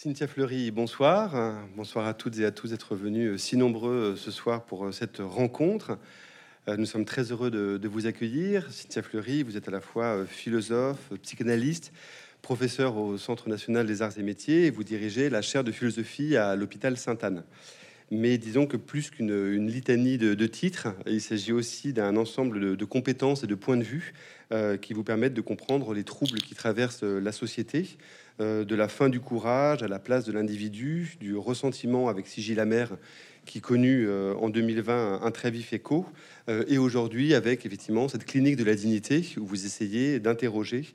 Cynthia Fleury, bonsoir. Bonsoir à toutes et à tous d'être venus euh, si nombreux euh, ce soir pour euh, cette rencontre. Nous sommes très heureux de, vous accueillir. Cynthia Fleury, vous êtes à la fois philosophe, psychanalyste, professeur au Centre national des arts et métiers et vous dirigez la chaire de philosophie à l'hôpital Sainte-Anne. Mais disons que plus qu'une litanie de, titres, il s'agit aussi d'un ensemble de, compétences et de points de vue qui vous permettent de comprendre les troubles qui traversent la société, euh, de la fin du courage à la place de l'individu, du ressentiment avec Sigil Amer qui connut euh, en 2020 un, très vif écho, euh, et aujourd'hui avec effectivement cette clinique de la dignité où vous essayez d'interroger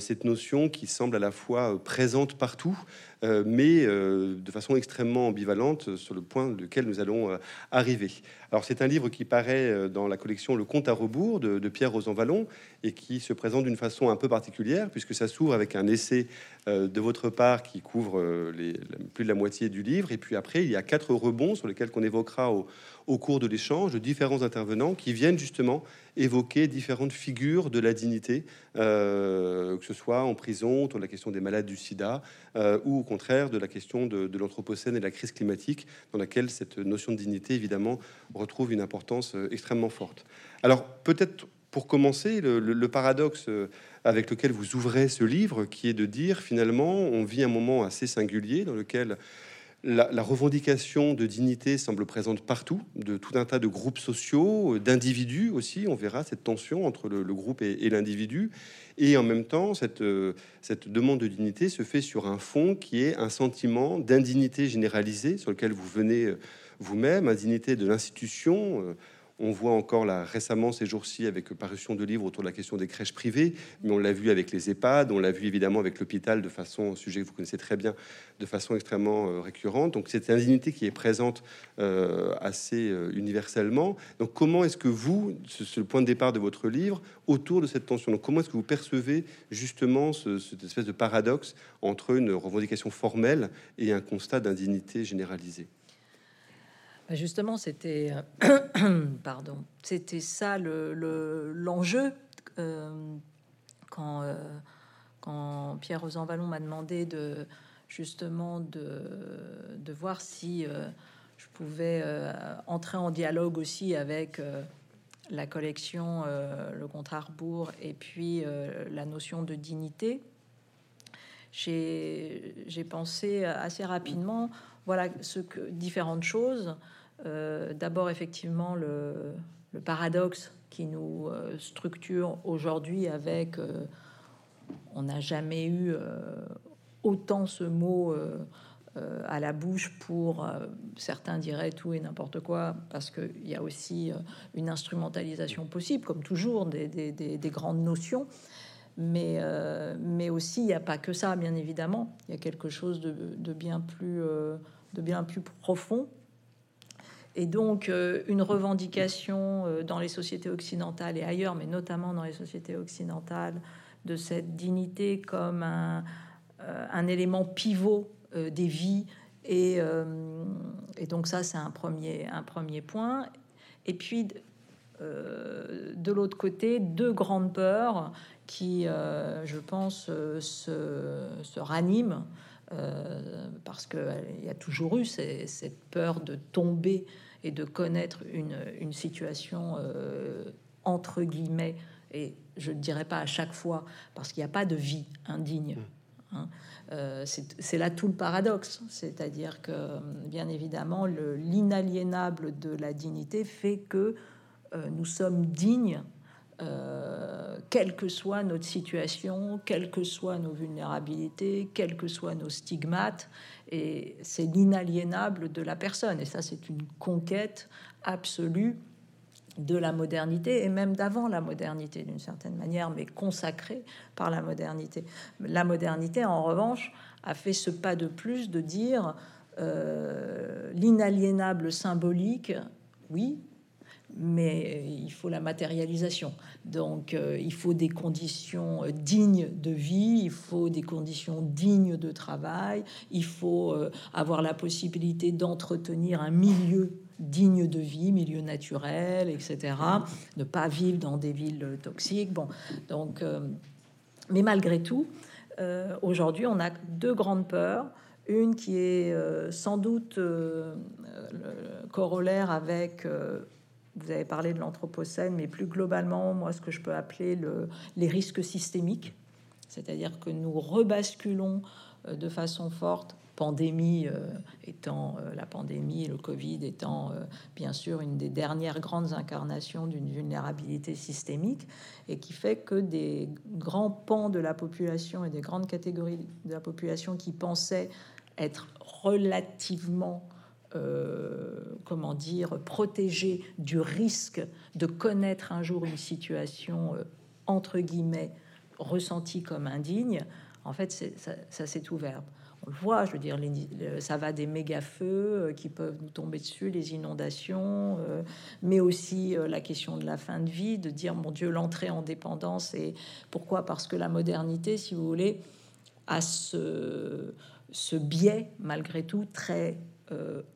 cette notion qui semble à la fois présente partout, euh, mais euh, de façon extrêmement ambivalente sur le point lequel nous allons euh, arriver. Alors c'est un livre qui paraît dans la collection Le Conte à rebours de, Pierre Rosanvallon et qui se présente d'une façon un peu particulière puisque ça s'ouvre avec un essai de votre part qui couvre plus de la moitié du livre et puis après il y a quatre rebonds sur lesquels qu'on évoquera au, au cours de l'échange de différents intervenants qui viennent justement évoquer différentes figures de la dignité, euh, que ce soit en prison, autour de la question des malades du sida, euh, ou au contraire de la question de, l'anthropocène et de la crise climatique, dans laquelle cette notion de dignité, évidemment, retrouve une importance euh, extrêmement forte. Alors peut-être pour commencer, le, paradoxe avec lequel vous ouvrez ce livre, qui est de dire finalement, on vit un moment assez singulier dans lequel la, revendication de dignité semble présente partout, de tout un tas de groupes sociaux, d'individus aussi. On verra cette tension entre le, groupe et, l'individu. Et en même temps, cette, cette demande de dignité se fait sur un fond qui est un sentiment d'indignité généralisée sur lequel vous venez euh, vous-même, indignité de l'institution. On voit encore là récemment ces jours-ci avec parution de livres autour de la question des crèches privées, mais on l'a vu avec les EHPAD, on l'a vu évidemment avec l'hôpital de façon, sujet que vous connaissez très bien, de façon extrêmement euh, récurrente. Donc cette indignité qui est présente euh, assez euh, universellement. Donc comment est-ce que vous, c'est le point de départ de votre livre, autour de cette tension, donc comment est-ce que vous percevez justement cette espèce de paradoxe entre une revendication formelle et un constat d'indignité généralisée? Bah, justement, c'était euh, pardon, c'était ça le l'enjeu euh, quand euh, quand Pierre Rosanvallon m'a demandé de justement de, de voir si je pouvais entrer en dialogue aussi avec la collection, le à rebours et puis la notion de dignité. J'ai pensé assez rapidement, voilà, ce que différentes choses. Euh, d'abord, effectivement, le, paradoxe qui nous euh, structure aujourd'hui avec euh, on n'a jamais eu autant ce mot à la bouche pour certains diraient tout et n'importe quoi parce qu'il y a aussi une instrumentalisation possible comme toujours des, grandes notions. Mais, mais aussi il n'y a pas que ça bien évidemment. Il y a quelque chose de bien plus de bien plus profond et donc euh, une revendication euh, dans les sociétés occidentales et ailleurs, mais notamment dans les sociétés occidentales, de cette dignité comme un, euh, élément pivot des vies. Et, donc ça, c'est un premier, un premier point. Et puis, de l'autre côté, deux grandes peurs qui, je pense, se, se raniment. parce qu'il y a toujours eu cette peur de tomber et de connaître une, situation euh, entre guillemets, et je ne dirais pas à chaque fois, parce qu'il n'y a pas de vie indigne. Mm. Hein. Euh, c'est là tout le paradoxe, c'est-à-dire que bien évidemment l'inaliénable de la dignité fait que euh, nous sommes dignes quelle que soit notre situation, quelles que soient nos vulnérabilités, quels que soient nos stigmates, et c'est l'inaliénable de la personne. Et ça, c'est une conquête absolue de la modernité et même d'avant la modernité d'une certaine manière, mais consacrée par la modernité. La modernité, en revanche, a fait ce pas de plus de dire euh, l'inaliénable symbolique, oui, mais il faut la matérialisation. Donc euh, il faut des conditions euh, dignes de vie, il faut des conditions dignes de travail, il faut euh, avoir la possibilité d'entretenir un milieu digne de vie, milieu naturel, etc. Ne pas vivre dans des villes toxiques. Bon, donc, mais malgré tout, aujourd'hui, on a deux grandes peurs. Une qui est sans doute corollaire avec vous avez parlé de l'Anthropocène, mais plus globalement, moi, ce que je peux appeler le, les risques systémiques, c'est-à-dire que nous rebasculons de façon forte pandémie euh, étant euh, la pandémie, le Covid étant euh, bien sûr une des dernières grandes incarnations d'une vulnérabilité systémique et qui fait que des grands pans de la population et des grandes catégories de la population qui pensaient être relativement comment dire, protégés du risque de connaître un jour une situation entre guillemets ressentie comme indigne, en fait, ça, s'est ouvert on le voit, je veux dire, ça va des méga feux euh, qui peuvent nous tomber dessus, les inondations, euh, mais aussi euh, la question de la fin de vie, de dire mon Dieu, l'entrée en dépendance. Et pourquoi? Parce que la modernité, si vous voulez, a ce biais, malgré tout, très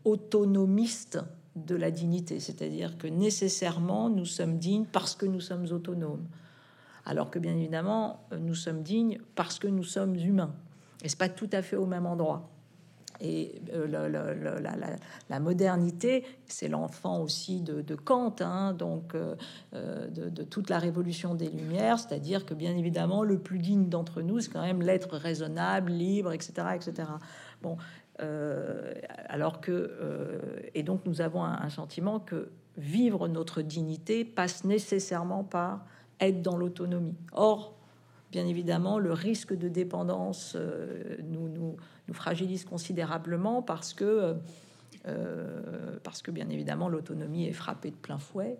autonomiste de la dignité. C'est-à-dire que nécessairement, nous sommes dignes parce que nous sommes autonomes. Alors que bien évidemment, nous sommes dignes parce que nous sommes humains. Et c'est pas tout à fait au même endroit. Et euh, la, modernité, c'est l'enfant aussi de, Kant, hein, donc euh, euh, de, toute la révolution des Lumières, c'est-à-dire que bien évidemment, le plus digne d'entre nous, c'est quand même l'être raisonnable, libre, etc., etc. Bon, alors que et donc nous avons un, sentiment que vivre notre dignité passe nécessairement par être dans l'autonomie. Or, bien évidemment, le risque de dépendance euh, nous, fragilise considérablement parce que, euh, parce que bien évidemment, l'autonomie est frappée de plein fouet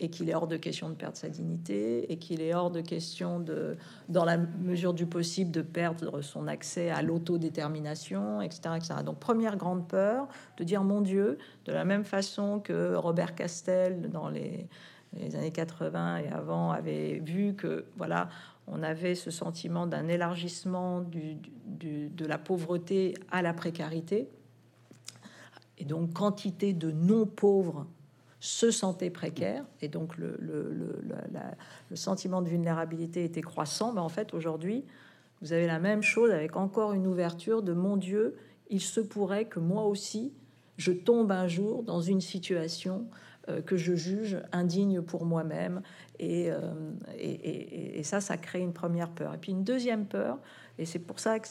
et qu'il est hors de question de perdre sa dignité et qu'il est hors de question de, dans la mesure du possible, de perdre son accès à l'autodétermination, etc., etc. Donc, première grande peur de dire mon Dieu, de la même façon que Robert Castel dans les les années 80 et avant avait vu que voilà on avait ce sentiment d'un élargissement de la pauvreté à la précarité. Et donc, quantité de non-pauvres se sentaient précaires. Et donc, le, sentiment de vulnérabilité était croissant. En fait, aujourd'hui, vous avez la même chose avec encore une ouverture de mon Dieu, il se pourrait que moi aussi, je tombe un jour dans une situation euh, que je juge indigne pour moi-même. Euh, et, ça, ça crée une première peur. Et puis une deuxième peur, et c'est pour ça que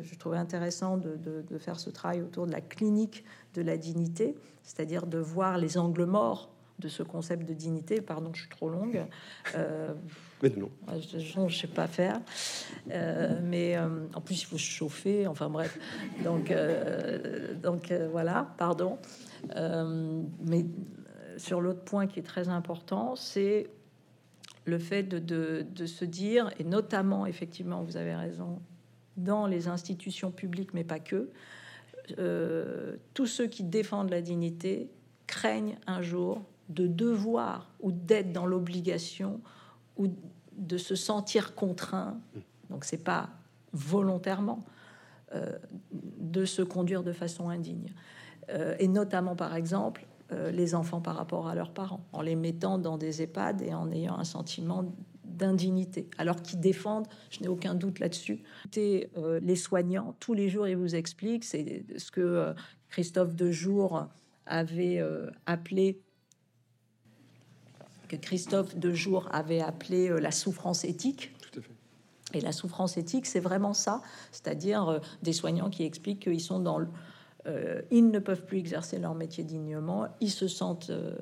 je trouvais intéressant de, de, faire ce travail autour de la clinique de la dignité, c'est-à-dire de voir les angles morts de ce concept de dignité. Pardon, je suis trop longue. Euh, mais non. Je ne sais pas faire. mais en plus, il faut se chauffer. Enfin bref. Donc, donc voilà, pardon. mais sur l'autre point qui est très important, c'est le fait de, se dire, et notamment, effectivement, vous avez raison, dans les institutions publiques, mais pas que, euh, tous ceux qui défendent la dignité craignent un jour de devoir ou d'être dans l'obligation ou de se sentir contraint, donc c'est pas volontairement, euh, de se conduire de façon indigne. Euh, et notamment, par exemple, les enfants par rapport à leurs parents, en les mettant dans des EHPAD et en ayant un sentiment d'indignité, alors qu'ils défendent, je n'ai aucun doute là-dessus, euh, les soignants, tous les jours, ils vous expliquent, c'est ce que euh, Christophe Dejour avait appelé que Christophe Dejour avait appelé la souffrance éthique. Et la souffrance éthique, c'est vraiment ça, c'est-à-dire des soignants qui expliquent qu'ils sont dans le, euh, ils ne peuvent plus exercer leur métier dignement, ils se sentent euh,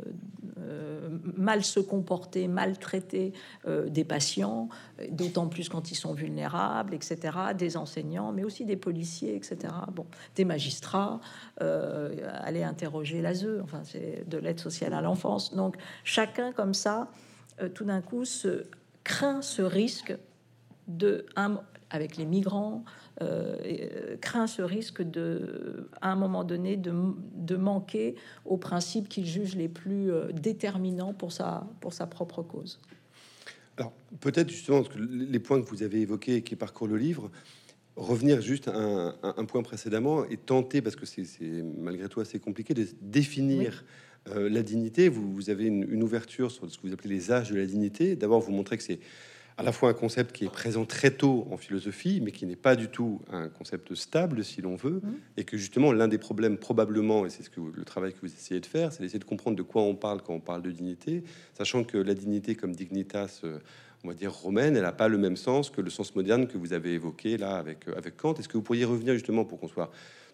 euh, mal se comporter, maltraiter des patients, d'autant plus quand ils sont vulnérables, etc., des enseignants, mais aussi des policiers, etc., bon, des magistrats, aller interroger l'ASE, enfin c'est de l'aide sociale à l'enfance. Donc chacun comme ça, tout d'un coup, se craint ce risque de, avec les migrants, euh, euh, craint ce risque de, à un moment donné, de, de manquer aux principes qu'il juge les plus euh, déterminants pour sa, pour sa propre cause. Alors, peut-être justement, que les points que vous avez évoqués et qui parcourent le livre, revenir juste à un, point précédemment et tenter, parce que c'est malgré tout assez compliqué, de définir la dignité. Vous, vous avez une, une, ouverture sur ce que vous appelez les âges de la dignité. D'abord, vous montrez que c'est à la fois un concept qui est présent très tôt en philosophie, mais qui n'est pas du tout un concept stable, si l'on veut, Mhm. et que justement l'un des problèmes probablement, et c'est ce que vous- le travail que vous essayez de faire, c'est d'essayer de comprendre de quoi on parle quand on parle de dignité, sachant que la dignité comme dignitas, euh, on va dire romaine, elle n'a pas le même sens que le sens moderne que vous avez évoqué là avec, euh, avec Kant. Est-ce que vous pourriez revenir justement pour qu'on soit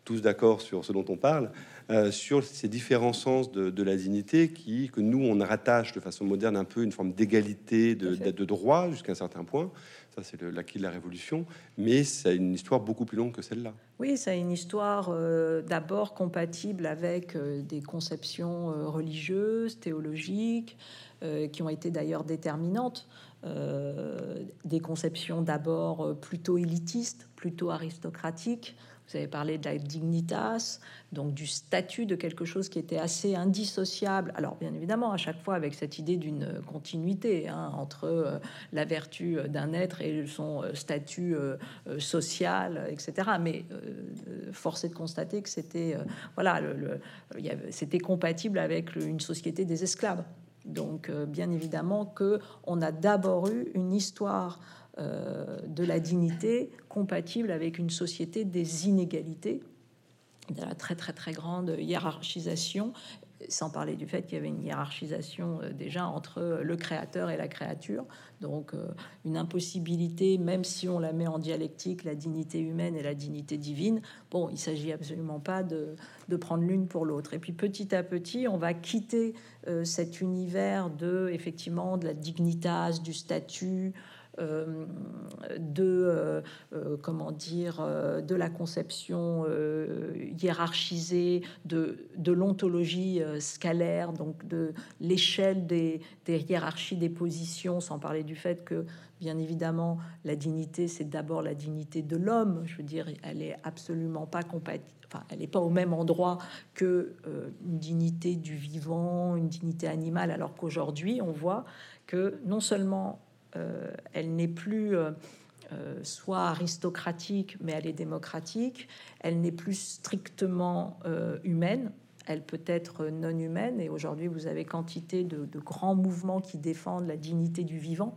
tous d'accord sur ce dont on parle, euh, sur ces différents sens de, de la dignité qui, que nous, on rattache de façon moderne un peu une forme d'égalité, de, fait. de droit jusqu'à un certain point. Ça, c'est l'acquis de la Révolution. Mais c'est une histoire beaucoup plus longue que celle-là. Oui, c'est une histoire euh, d'abord compatible avec euh, des conceptions religieuses, théologiques, qui ont été d'ailleurs déterminantes. Des conceptions d'abord plutôt élitistes, plutôt aristocratiques. Vous avez parlé de la dignitas, donc du statut de quelque chose qui était assez indissociable. Alors bien évidemment, à chaque fois avec cette idée d'une continuité hein, entre euh, la vertu d'un être et son euh, statut euh, euh, social, etc. Mais euh, force est de constater que c'était euh, voilà, le, c'était compatible avec une société des esclaves. Donc euh, bien évidemment que on a d'abord eu une histoire euh, de la dignité compatible avec une société des inégalités, de la très très très grande hiérarchisation, sans parler du fait qu'il y avait une hiérarchisation euh, déjà entre le créateur et la créature, donc euh, une impossibilité, même si on la met en dialectique, la dignité humaine et la dignité divine, bon, il s'agit absolument pas de, de prendre l'une pour l'autre. Et puis petit à petit, on va quitter euh, cet univers de effectivement de la dignitas, du statut, euh, de euh, euh, comment dire euh, de la conception euh, hiérarchisée de, de l'ontologie euh, scalaire donc de l'échelle des, des hiérarchies des positions sans parler du fait que bien évidemment la dignité c'est d'abord la dignité de l'homme. Je veux dire elle est absolument pas compatible Enfin, elle n'est pas au même endroit que euh, une dignité du vivant, une dignité animale, alors qu'aujourd'hui, on voit que non seulement euh, elle n'est plus euh, euh, soit aristocratique, mais elle est démocratique. Elle n'est plus strictement euh, humaine. Elle peut être non humaine. Et aujourd'hui, vous avez quantité de, grands mouvements qui défendent la dignité du vivant,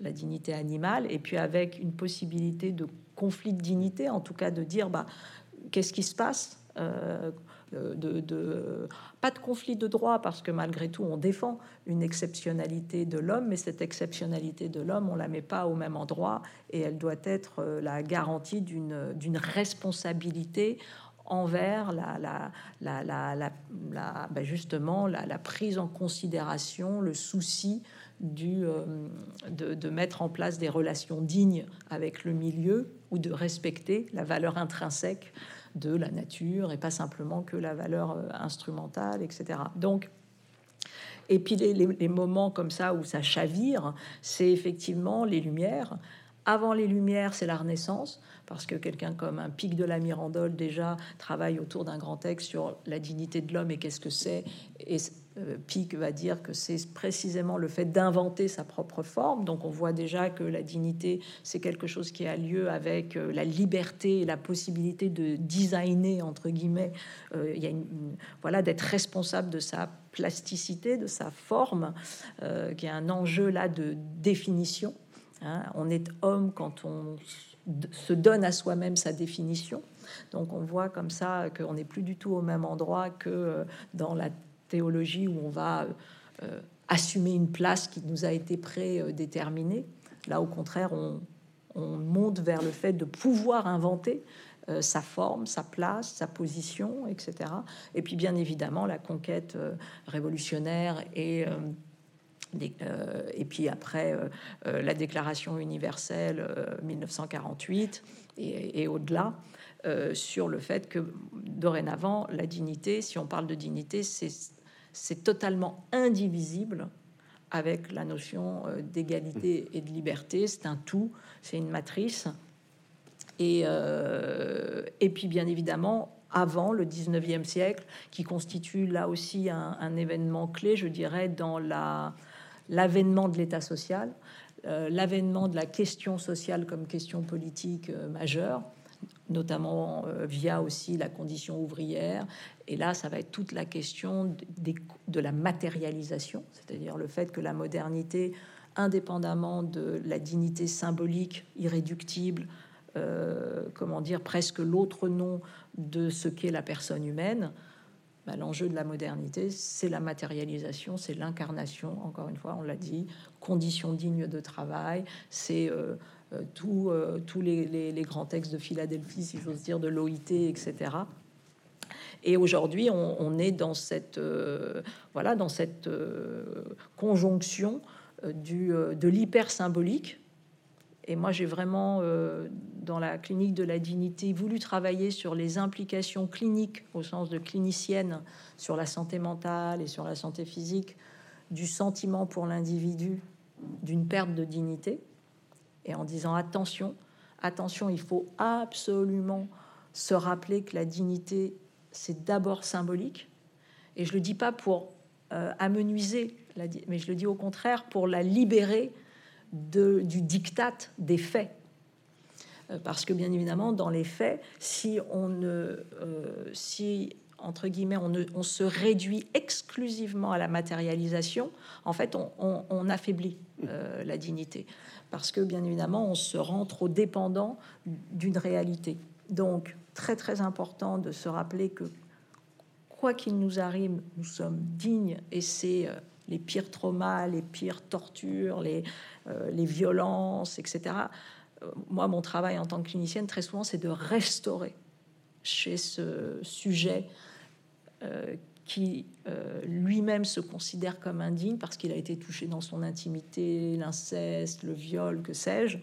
la dignité animale, et puis avec une possibilité de conflit de dignité, en tout cas de dire, bah, qu'est-ce qui se passe euh, de- pas de conflit de droit parce que malgré tout on défend une exceptionnalité de l'homme mais cette exceptionnalité de l'homme on la met pas au même endroit et elle doit être euh, la garantie d'une responsabilité envers la, la, la, la, ben justement la, prise en considération, le souci du, euh, de mettre en place des relations dignes avec le milieu ou de respecter la valeur intrinsèque de la nature et pas simplement que la valeur euh, instrumentale, etc. Donc, et puis les, moments comme ça où ça chavire, c'est effectivement les Lumières. Avant les Lumières, c'est la Renaissance, parce que quelqu'un comme un Pic de la Mirandole déjà travaille autour d'un grand texte sur la dignité de l'homme et qu'est-ce que c'est. Pic va dire que c'est précisément le fait d'inventer sa propre forme. Donc on voit déjà que la dignité, c'est quelque chose qui a lieu avec euh, la liberté et la possibilité de designer, entre guillemets. Euh, y a une, voilà, d'être responsable de sa plasticité, de sa forme, euh, qui est un enjeu là de définition. hein. On est homme quand on se donne à soi-même sa définition. Donc on voit comme ça qu'on n'est plus du tout au même endroit que euh, dans la théologie où on va euh, assumer une place qui nous a été prédéterminée. Là, au contraire, on, on monte vers le fait de pouvoir inventer euh, sa forme, sa place, sa position, etc. Et puis, bien évidemment, la conquête euh, révolutionnaire et et puis après la Déclaration universelle euh, 1948 et, au-delà sur le fait que dorénavant la dignité, si on parle de dignité, c'est c'est totalement indivisible avec la notion euh, d'égalité et de liberté. C'est un tout, c'est une matrice. Et, euh, puis, bien évidemment, avant le 19e siècle, qui constitue là aussi un, événement clé, je dirais, dans la- l'avènement de l'État social, euh, l'avènement de la question sociale comme question politique majeure, notamment via aussi la condition ouvrière. Et là, ça va être toute la question de la matérialisation, c'est-à-dire le fait que la modernité indépendamment de la dignité symbolique, irréductible, euh, comment dire, presque l'autre nom de ce qu'est la personne humaine, bah, l'enjeu de la modernité, c'est la matérialisation, c'est l'incarnation, encore une fois, on l'a dit, conditions dignes de travail, c'est euh, euh, tous les, les, grands textes de Philadelphie, si j'ose dire, de l'OIT, etc. Et aujourd'hui, on, est dans cette, voilà, dans cette conjonction du, de l'hyper symbolique, et moi, j'ai vraiment, euh, dans la clinique de la dignité, voulu travailler sur les implications cliniques, au sens de clinicienne, sur la santé mentale et sur la santé physique, du sentiment pour l'individu d'une perte de dignité. Et en disant attention, attention, il faut absolument se rappeler que la dignité, c'est d'abord symbolique. Et je le dis pas pour euh, amenuiser, mais je le dis au contraire pour la libérer du diktat des faits. Euh, parce que bien évidemment, dans les faits, si on ne, euh, si entre guillemets, on, se réduit exclusivement à la matérialisation, en fait, on, affaiblit la dignité. Parce que bien évidemment, on se rend trop dépendant d'une réalité. Donc, très très important de se rappeler que quoi qu'il nous arrive, nous sommes dignes et c'est les pires traumas, les pires tortures, les, euh, les violences, etc. Euh, moi, mon travail en tant que clinicienne, très souvent, c'est de restaurer chez ce sujet euh, qui lui-même se considère comme indigne parce qu'il a été touché dans son intimité, l'inceste, le viol, que sais-je.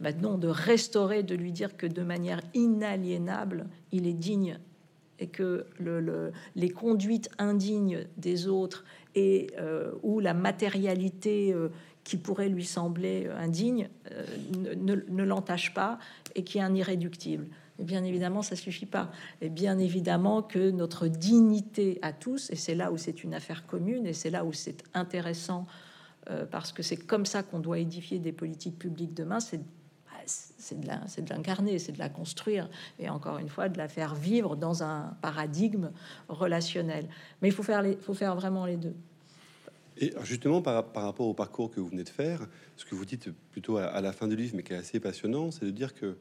Maintenant, de restaurer, de lui dire que de manière inaliénable, il est digne et que le, les conduites indignes des autres et euh, où la matérialité euh, qui pourrait lui sembler indigne euh, ne, ne l'entache pas et qui est un irréductible. Et bien évidemment, ça suffit pas. Et bien évidemment que notre dignité à tous, et c'est là où c'est une affaire commune, et c'est là où c'est intéressant, parce que c'est comme ça qu'on doit édifier des politiques publiques demain, c'est c'est de l'incarner, c'est de la construire, et encore une fois, de la faire vivre dans un paradigme relationnel. Mais il faut faire, vraiment les deux. Et justement, par, rapport au parcours que vous venez de faire, ce que vous dites plutôt à, la fin du livre, mais qui est assez passionnant, c'est de dire que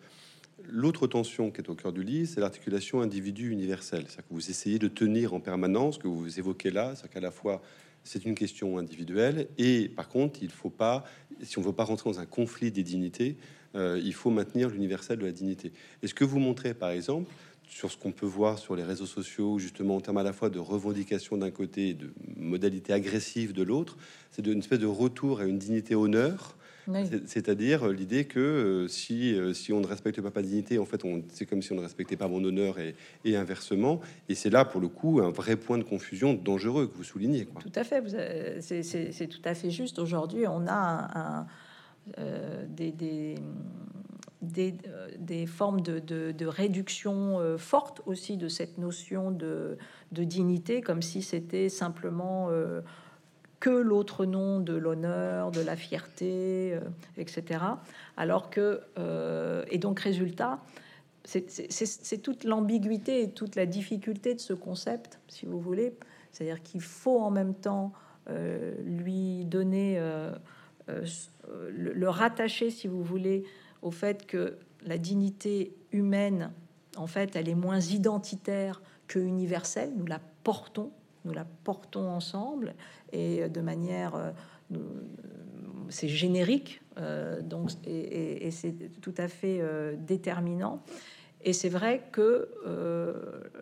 l'autre tension qui est au cœur du livre, c'est l'articulation individu-universel. C'est-à-dire que vous essayez de tenir en permanence, que vous évoquez là, c'est qu'à la fois c'est une question individuelle, et par contre, il faut pas, si on veut pas rentrer dans un conflit des dignités, euh, il faut maintenir l'universel de la dignité. Et ce que vous montrez, par exemple, sur ce qu'on peut voir sur les réseaux sociaux, justement en termes à la fois de revendication d'un côté et de modalité agressive de l'autre, c'est une espèce de retour à une dignité honneur. C'est-à-dire l'idée que euh, si, euh, si on ne respecte pas ma dignité, en fait, c'est comme si on ne respectait pas mon honneur et, et inversement. Et c'est là, pour le coup, un vrai point de confusion dangereux que vous soulignez. Tout à fait, c'est tout à fait juste. Aujourd'hui, on a un euh, des, euh, des, formes de, réduction euh, forte aussi de cette notion de, dignité, comme si c'était simplement que l'autre nom de l'honneur, de la fierté, etc. Alors que, et donc résultat, c'est toute l'ambiguïté et toute la difficulté de ce concept, si vous voulez. C'est-à-dire qu'il faut en même temps lui donner euh, le, rattacher, si vous voulez, au fait que la dignité humaine, en fait, elle est moins identitaire que universelle. Nous la portons, nous la portons ensemble et de manière, euh, c'est générique, euh, donc et, c'est tout à fait déterminant. Et c'est vrai que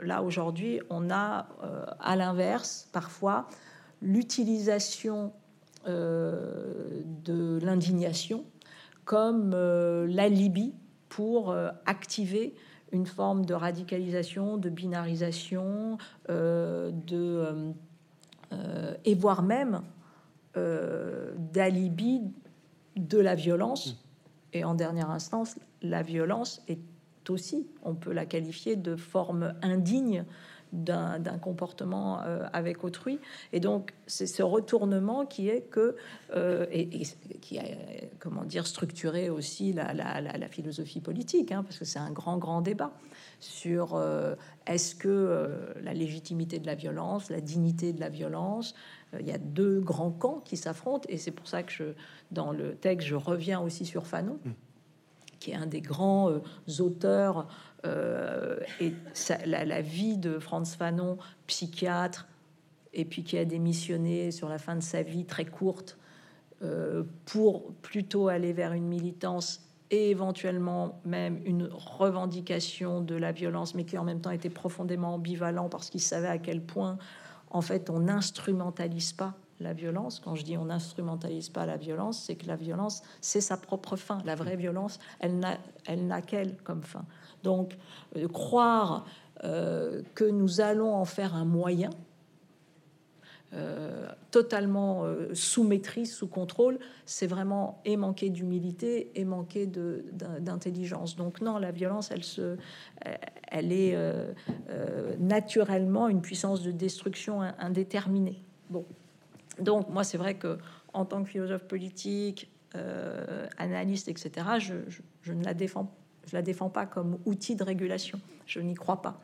là aujourd'hui, on a à l'inverse parfois l'utilisation euh, de l'indignation comme euh, l'alibi pour euh, activer une forme de radicalisation, de binarisation, de, et voire même d'alibi de la violence. Mmh. Et en dernière instance, la violence est aussi, on peut la qualifier de forme indigne d'un comportement euh, avec autrui. Et donc, c'est ce retournement qui est que, euh, et, qui a, comment dire, structuré aussi la, la, philosophie politique, hein, parce que c'est un grand, grand débat sur euh, est-ce que la légitimité de la violence, la dignité de la violence, il y a deux grands camps qui s'affrontent, et c'est pour ça que je, dans le texte, je reviens aussi sur Fanon, mmh. qui est un des grands auteurs euh, et la, vie de Franz Fanon, psychiatre, et puis qui a démissionné sur la fin de sa vie très courte euh, pour plutôt aller vers une militance et éventuellement même une revendication de la violence, mais qui en même temps était profondément ambivalent parce qu'il savait à quel point, en fait, on n'instrumentalise pas la violence. Quand je dis on n'instrumentalise pas la violence, c'est que la violence, c'est sa propre fin. La vraie violence, elle n'a, elle n'a qu'elle comme fin. Donc, euh, croire euh, que nous allons en faire un moyen euh, totalement sous maîtrise, sous contrôle, c'est vraiment et manquer d'humilité et manquer d'intelligence. Donc non, la violence, elle se, elle est naturellement une puissance de destruction indéterminée. Bon, donc moi c'est vrai que en tant que philosophe politique, analyste, etc., je, je ne la défends je la défends pas comme outil de régulation. Je n'y crois pas.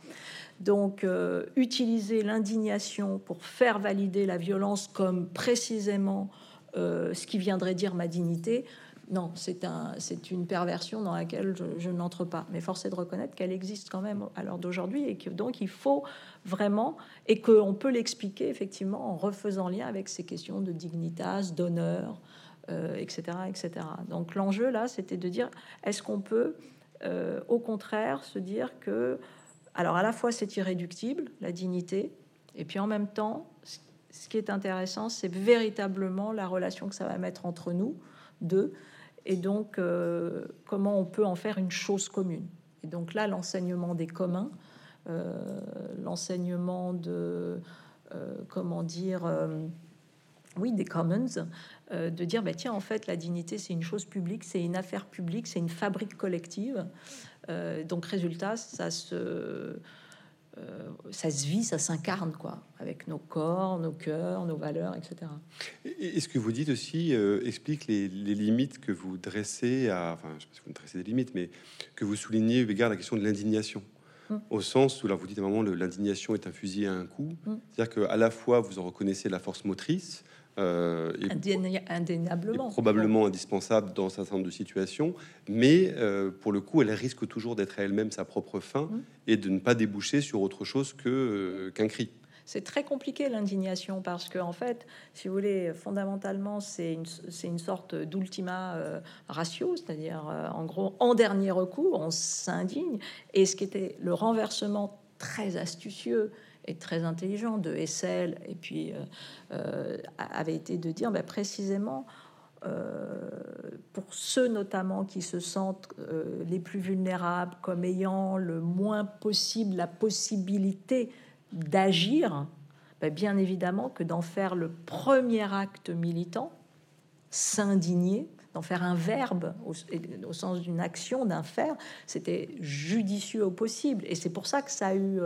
Donc, euh, utiliser l'indignation pour faire valider la violence comme précisément euh, ce qui viendrait dire ma dignité, non, c'est un, une perversion dans laquelle je, n'entre pas. Mais force est de reconnaître qu'elle existe quand même à l'heure d'aujourd'hui et que donc il faut vraiment et qu'on peut l'expliquer effectivement en refaisant lien avec ces questions de dignitas, d'honneur, etc., euh, etc. Donc l'enjeu là, c'était de dire est-ce qu'on peut euh, au contraire, se dire que, alors à la fois c'est irréductible, la dignité, et puis en même temps, ce qui est intéressant, c'est véritablement la relation que ça va mettre entre nous deux, et donc euh, comment on peut en faire une chose commune. Et donc là, l'enseignement des communs, euh, l'enseignement de, comment dire, oui, des commons, euh, de dire, bah, tiens, en fait, la dignité, c'est une chose publique, c'est une affaire publique, c'est une fabrique collective. Euh, donc, résultat, ça se, euh, ça se vit, ça s'incarne, quoi, avec nos corps, nos cœurs, nos valeurs, etc. Et, ce que vous dites aussi explique les, limites que vous dressez à, enfin, je sais pas si vous dressez des limites, mais que vous soulignez égard la question de l'indignation. Hum. Au sens où là vous dites à un moment l'indignation est un fusil à un coup, hum. c'est-à-dire qu'à la fois vous en reconnaissez la force motrice, euh, indéniablement. probablement indispensable dans un certain nombre de situations, mais euh, pour le coup, elle risque toujours d'être elle-même sa propre fin mmh. et de ne pas déboucher sur autre chose que euh, qu'un cri. C'est très compliqué l'indignation parce que en fait, si vous voulez, fondamentalement, c'est une, une, sorte d'ultima ratio, c'est-à-dire en gros, en dernier recours, on s'indigne. Et ce qui était le renversement très astucieux et très intelligent de Hessel et puis euh, euh, avait été de dire bah, précisément euh, pour ceux notamment qui se sentent les plus vulnérables comme ayant le moins possible la possibilité d'agir, bah, bien évidemment que d'en faire le premier acte militant, s'indigner, d'en faire un verbe au, au sens d'une action, d'un faire, c'était judicieux au possible. Et c'est pour ça que ça a eu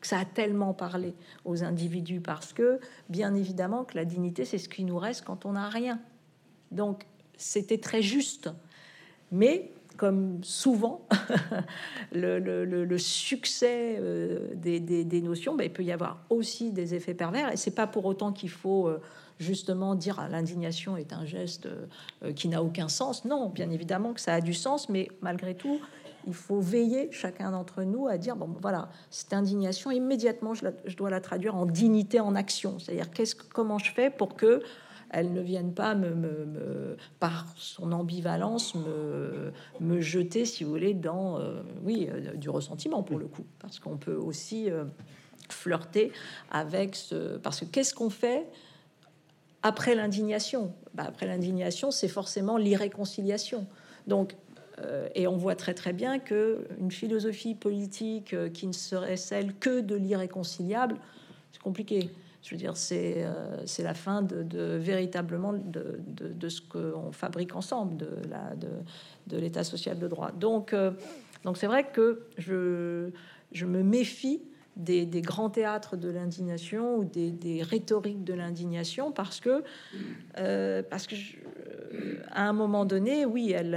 que ça a tellement parlé aux individus, parce que, bien évidemment, que la dignité, c'est ce qui nous reste quand on n'a rien. Donc, c'était très juste. Mais, comme souvent, le, succès euh, des, notions, ben, il peut y avoir aussi des effets pervers, et c'est pas pour autant qu'il faut... Euh, justement dire ah, l'indignation est un geste euh, qui n'a aucun sens. Non, bien évidemment que ça a du sens, mais malgré tout, il faut veiller, chacun d'entre nous, à dire, bon, voilà, cette indignation, immédiatement, je, dois la traduire en dignité en action. C'est-à-dire, qu'est-ce, comment je fais pour que elle ne vienne pas me, par son ambivalence me, me, jeter, si vous voulez, dans euh, oui euh, du ressentiment pour le coup, parce qu'on peut aussi euh, flirter avec ce, parce que qu'est-ce qu'on fait après l'indignation? Bah, Après l'indignation, c'est forcément l'irréconciliation. Donc et on voit très très bien que une philosophie politique euh, qui ne serait celle que de l'irréconciliable, c'est compliqué. Je veux dire, c'est euh, la fin de, véritablement de, de, ce qu'on fabrique ensemble, de, de l'état social de droit. Donc donc c'est vrai que je je me méfie des, grands théâtres de l'indignation ou des, rhétoriques de l'indignation parce que, euh, parce que à un moment donné, oui, elle,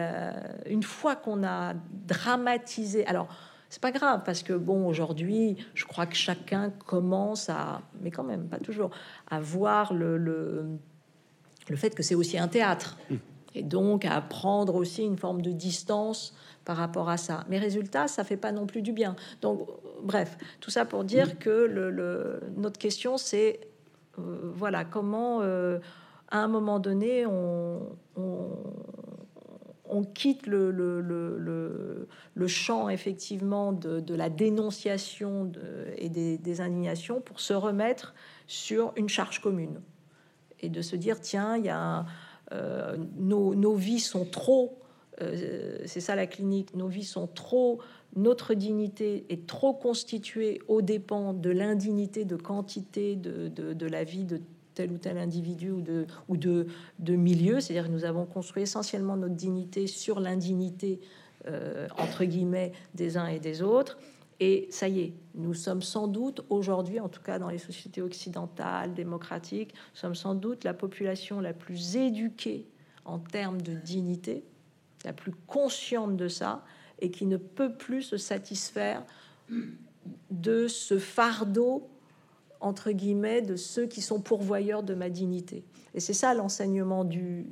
une fois qu'on a dramatisé, alors c'est pas grave parce que bon, aujourd'hui, je crois que chacun commence à, mais quand même pas toujours, à voir le, le, le fait que c'est aussi un théâtre mmh. Et donc à prendre aussi une forme de distance par rapport à ça. Mais résultat, ça fait pas non plus du bien. Donc, bref, tout ça pour dire que notre question, c'est euh, voilà comment euh, à un moment donné on, quitte le, champ effectivement de, la dénonciation et des, indignations pour se remettre sur une charge commune et de se dire tiens, il y a euh, nos, nos, vies sont trop, euh, c'est ça la clinique, nos vies sont trop, notre dignité est trop constituée aux dépens de l'indignité de quantité de, de, de la vie de tel ou tel individu ou de, ou de, de milieu. C'est-à-dire que nous avons construit essentiellement notre dignité sur l'indignité, euh, entre guillemets, des uns et des autres. Et ça y est, nous sommes sans doute aujourd'hui, en tout cas dans les sociétés occidentales, démocratiques, nous sommes sans doute la population la plus éduquée en termes de dignité, la plus consciente de ça, et qui ne peut plus se satisfaire de ce fardeau entre guillemets, de ceux qui sont pourvoyeurs de ma dignité. Et c'est ça l'enseignement du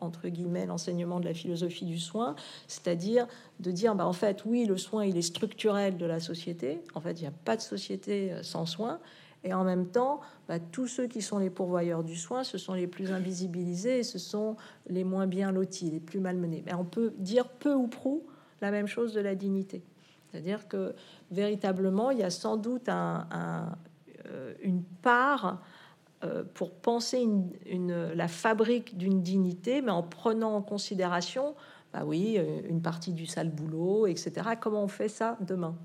entre guillemets, l'enseignement de la philosophie du soin, c'est-à-dire de dire, bah, en fait, oui, le soin, il est structurel de la société. En fait, il n'y a pas de société euh, sans soin. Et en même temps, bah, tous ceux qui sont les pourvoyeurs du soin, ce sont les plus invisibilisés ce sont les moins bien lotis, les plus malmenés. Mais on peut dire peu ou prou la même chose de la dignité. C'est-à-dire que véritablement, il y a sans doute un, euh, une part pour penser une, la fabrique d'une dignité, mais en prenant en considération, bah oui, euh, une partie du sale boulot, etc. Comment on fait ça demain?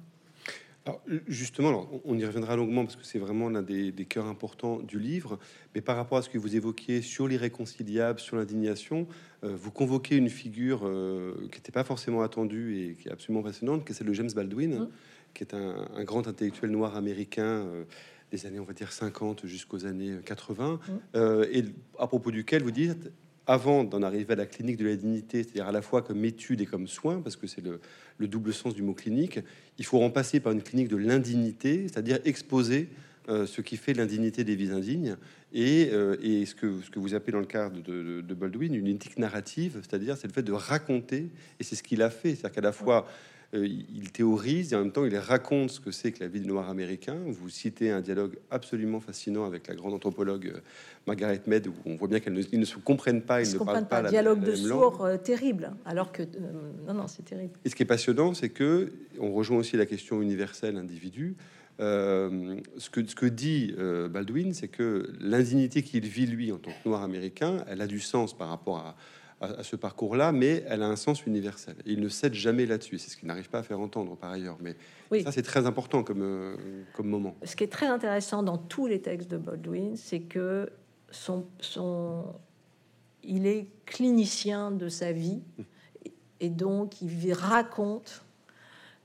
Justement, on y reviendra longuement parce que c'est vraiment l'un des, cœurs importants du livre. Mais par rapport à ce que vous évoquiez sur l'irréconciliable, sur l'indignation, vous convoquez une figure qui n'était pas forcément attendue et qui est absolument passionnante, qui est celle de James Baldwin, mmh. qui est un, un, grand intellectuel noir américain des années, on va dire 50 jusqu'aux années 80, mmh. euh, et à propos duquel vous dites, avant d'en arriver à la clinique de la dignité, c'est-à-dire à la fois comme étude et comme soin, parce que c'est le, double sens du mot clinique, il faut en passer par une clinique de l'indignité, c'est-à-dire exposer euh, ce qui fait l'indignité des vies indignes et, euh, et, ce, que, ce que vous appelez dans le cadre de, de Baldwin une éthique narrative, c'est-à-dire c'est le fait de raconter, et c'est ce qu'il a fait, c'est-à-dire qu'à la fois il théorise et en même temps il raconte ce que c'est que la vie du noir américain. Vous citez un dialogue absolument fascinant avec la grande anthropologue euh, Margaret Mead où on voit bien qu'ils ne, se comprennent pas, ils, ne parlent pas, un dialogue de sourds euh, terrible, alors que non, non, c'est terrible. Et ce qui est passionnant, c'est que on rejoint aussi la question universelle individu. ce, que, ce que dit Baldwin, c'est que l'indignité qu'il vit lui en tant que noir américain, elle a du sens par rapport à, à, ce parcours-là, mais elle a un sens universel. il ne cède jamais là-dessus. C'est ce qu'il n'arrive pas à faire entendre par ailleurs. Mais ça, c'est très important comme, euh, comme moment. Ce qui est très intéressant dans tous les textes de Baldwin, c'est que son, son, il est clinicien de sa vie et donc il raconte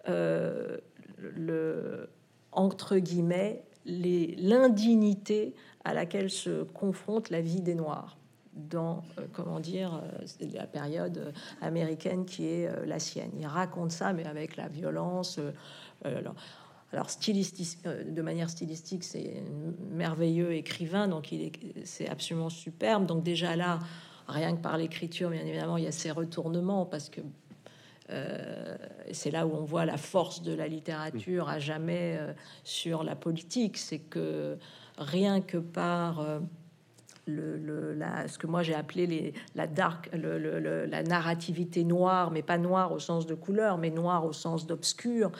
euh, le entre guillemets l'indignité à laquelle se confronte la vie des Noirs dans, euh, comment dire, euh, la période euh, américaine qui est la sienne. Il raconte ça, mais avec la violence. alors, stylistique, de manière stylistique, c'est merveilleux écrivain, donc il est, c'est absolument superbe. Donc déjà là, rien que par l'écriture, bien évidemment, il y a ces retournements parce que c'est là où on voit la force de la littérature à jamais sur la politique. C'est que rien que par le, la, ce que moi j'ai appelé les, la dark, la narrativité noire, mais pas noire au sens de couleur, mais noire au sens d'obscur.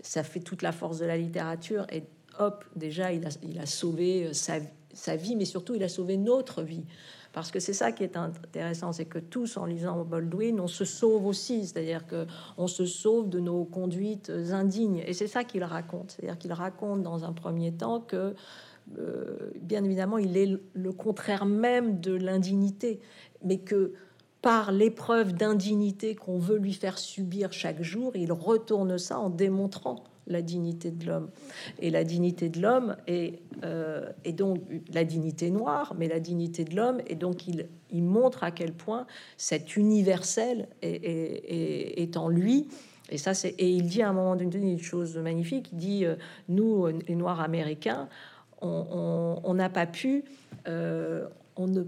Ça fait toute la force de la littérature. Et hop, déjà, il a, il a sauvé euh, sa, sa, vie, mais surtout, il a sauvé notre vie. Parce que c'est ça qui est intéressant, c'est que tous, en lisant Baldwin, on se sauve aussi, c'est-à-dire que on se sauve de nos conduites indignes. Et c'est ça qu'il raconte, c'est-à-dire qu'il raconte dans un premier temps que euh, bien évidemment, il est le contraire même de l'indignité, mais que par l'épreuve d'indignité qu'on veut lui faire subir chaque jour, il retourne ça en démontrant la dignité de l'homme. Et la dignité de l'homme est, euh, donc la dignité noire, mais la dignité de l'homme, et donc il, montre à quel point cet universel est, en lui. Et ça, c'est et il dit à un moment donné une chose magnifique. Il dit euh, nous, les Noirs américains, on n'a pas pu, euh, on ne,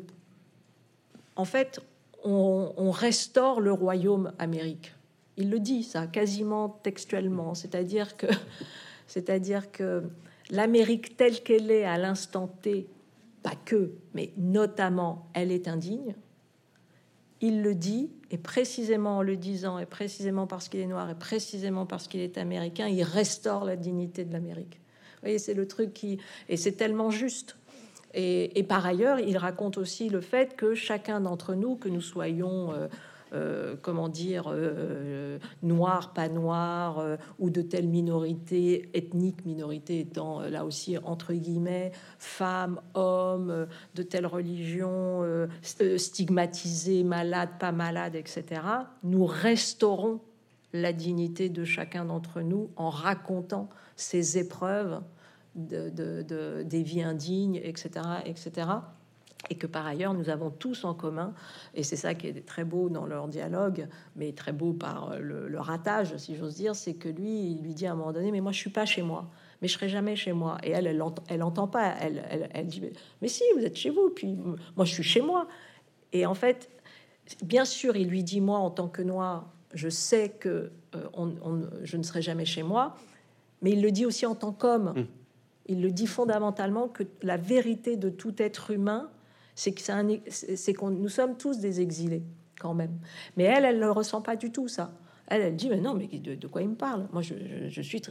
en fait, on, on restaure le royaume américain il le dit, ça, quasiment textuellement. C'est-à-dire que, c'est-à-dire que l'Amérique telle qu'elle est à l'instant T, pas que, mais notamment, elle est indigne. Il le dit, et précisément en le disant, et précisément parce qu'il est noir, et précisément parce qu'il est américain, il restaure la dignité de l'Amérique. Voyez, c'est le truc qui... Et c'est tellement juste. Et, par ailleurs, il raconte aussi le fait que chacun d'entre nous, que nous soyons... Euh, euh, comment dire, euh, noir, pas noir, ou de telle minorité, ethnique, minorité étant là aussi entre guillemets, femme, homme, de telle religion, stigmatisé, malade, pas malade, etc. Nous restaurons la dignité de chacun d'entre nous en racontant ces épreuves de, des vies indignes, etc., etc et que par ailleurs nous avons tous en commun, et c'est ça qui est très beau dans leur dialogue, mais très beau par le, ratage, si j'ose dire, c'est que lui, il lui dit à un moment donné, mais moi je suis pas chez moi, mais je serai jamais chez moi. Et elle, elle, elle entend pas, elle, elle, dit, mais si, vous êtes chez vous, puis moi je suis chez moi. Et en fait, bien sûr, il lui dit, moi en tant que noir, je sais que euh, je ne serai jamais chez moi, mais il le dit aussi en tant qu'homme. Mmh. Il le dit fondamentalement que la vérité de tout être humain, c'est que c'est qu'on nous sommes tous des exilés quand même. Mais elle, elle ne ressent pas du tout ça. Elle, elle dit mais non, mais de, quoi il me parle? Moi, je, suis,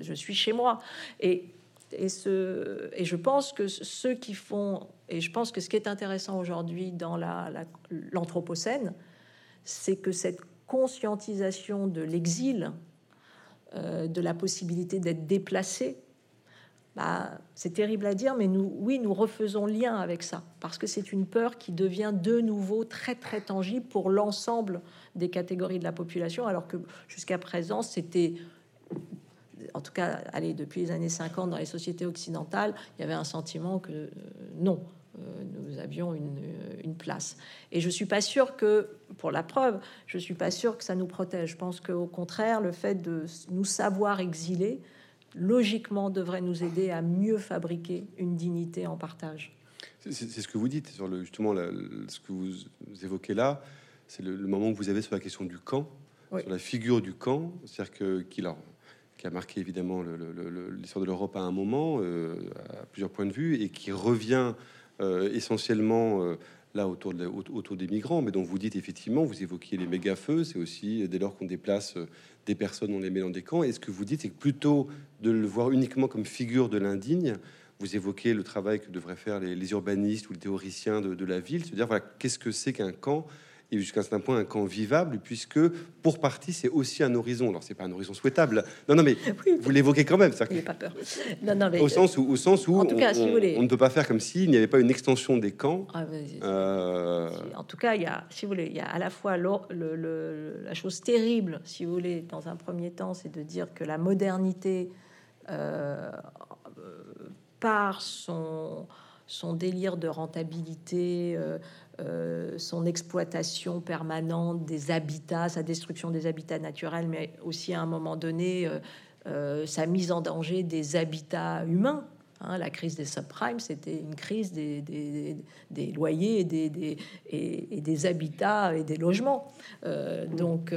je, suis chez moi. Et et, ce, et je pense que ceux qui font, et je pense que ce qui est intéressant aujourd'hui dans l'Anthropocène, la, c'est que cette conscientisation de l'exil, de la possibilité d'être déplacé, bah, c'est terrible à dire, mais nous, oui, nous refaisons lien avec ça, parce que c'est une peur qui devient de nouveau très très tangible pour l'ensemble des catégories de la population, alors que jusqu'à présent, c'était, en tout cas, allez, depuis les années 50 dans les sociétés occidentales, il y avait un sentiment que euh, non, euh, nous avions une, une, place. Et je suis pas sûr que, pour la preuve, je suis pas sûr que ça nous protège. Je pense qu'au contraire, le fait de nous savoir exilés, logiquement devrait nous aider à mieux fabriquer une dignité en partage. C'est ce que vous dites sur le, justement ce que vous évoquez là, c'est le, moment que vous avez sur la question du camp, sur la figure du camp, c'est-à-dire que qui, qui a marqué évidemment l'histoire de l'Europe à un moment, euh, à plusieurs points de vue, et qui revient euh, essentiellement euh, là autour, de, autour des migrants, mais dont vous dites effectivement, vous évoquiez les méga feux, c'est aussi dès lors qu'on déplace des personnes, on les met dans des camps. Et ce que vous dites, c'est que plutôt de le voir uniquement comme figure de l'indigne, vous évoquez le travail que devraient faire les, urbanistes ou les théoriciens de, de la ville, se dire voilà, qu'est-ce que c'est qu'un camp et jusqu'à un certain point un camp vivable, puisque pour partie c'est aussi un horizon. Alors c'est pas un horizon souhaitable. Non, non, mais vous l'évoquez quand même. Ça. pas peur. Non, non, mais... au sens où, au sens où en tout on, cas, si vous voulez... on, ne peut pas faire comme s'il n'y avait pas une extension des camps. Ah, euh, En tout cas, il y a, si vous voulez, il y a à la fois le, le, la chose terrible, si vous voulez, dans un premier temps, c'est de dire que la modernité, euh, par son son délire de rentabilité, euh, euh, son exploitation permanente des habitats, sa destruction des habitats naturels, mais aussi à un moment donné euh, sa mise en danger des habitats humains. Hein. la crise des subprimes, c'était une crise des, loyers et, des habitats et des logements. donc,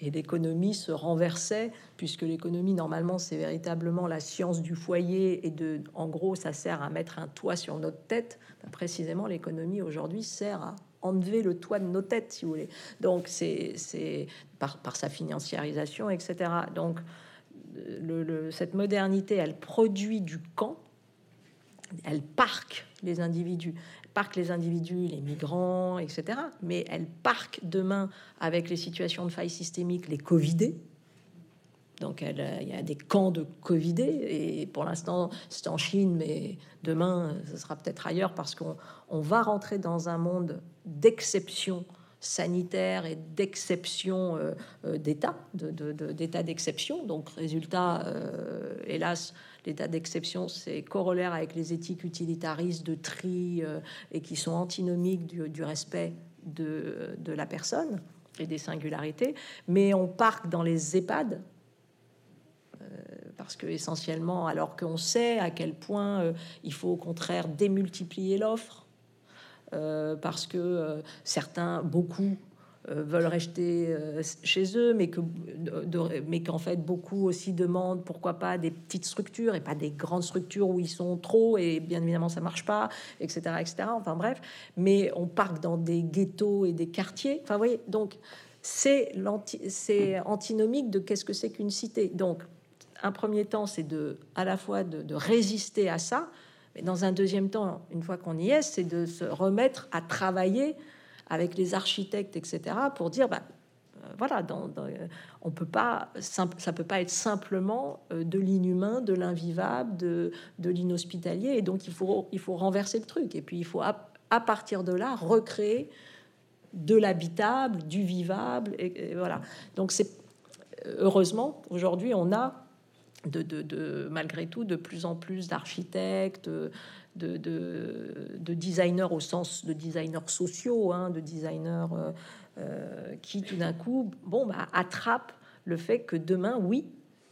et l'économie se renversait, puisque l'économie, normalement, c'est véritablement la science du foyer, et de, en gros, ça sert à mettre un toit sur notre tête. Ben, précisément, l'économie aujourd'hui sert à enlever le toit de nos têtes, si vous voulez. Donc, c'est par, par, sa financiarisation, etc. Donc, cette modernité, elle produit du camp, elle parque les individus parque les individus, les migrants, etc. Mais elle parque demain avec les situations de faille systémique, les Covidés. Donc elle, il y a des camps de Covidés et pour l'instant c'est en Chine, mais demain ce sera peut-être ailleurs parce qu'on on va rentrer dans un monde d'exception sanitaire et d'exception d'état, d'état d'exception. Donc, résultat, hélas, l'état d'exception, c'est corollaire avec les éthiques utilitaristes de tri et qui sont antinomiques du, respect de, la personne et des singularités. Mais on parque dans les EHPAD parce que essentiellement, alors qu'on sait à quel point euh, il faut au contraire démultiplier l'offre, euh, parce que euh, certains, beaucoup, veulent rester chez eux, mais que mais qu'en fait beaucoup aussi demandent pourquoi pas des petites structures et pas des grandes structures où ils sont trop et bien évidemment ça marche pas, etc., etc. Enfin bref, mais on parque dans des ghettos et des quartiers. Enfin, voyez, donc c'est c'est antinomique de qu'est-ce que c'est qu'une cité. Donc un premier temps, c'est de, à la fois de, résister à ça, mais dans un deuxième temps, une fois qu'on y est, c'est de se remettre à travailler avec les architectes, etc., pour dire, bah, euh, voilà, dans, on peut pas, ça peut pas être simplement euh, de l'inhumain, de l'invivable, de, de l'inhospitalier, et donc il faut, il faut renverser le truc, et puis il faut à, partir de là recréer de l'habitable, du vivable, et voilà. Donc c'est heureusement aujourd'hui on a de, malgré tout de plus en plus d'architectes, de, de, designers au sens de designers sociaux, hein, de designers euh, euh, qui tout d'un coup, bon, bah, attrapent le fait que demain, oui,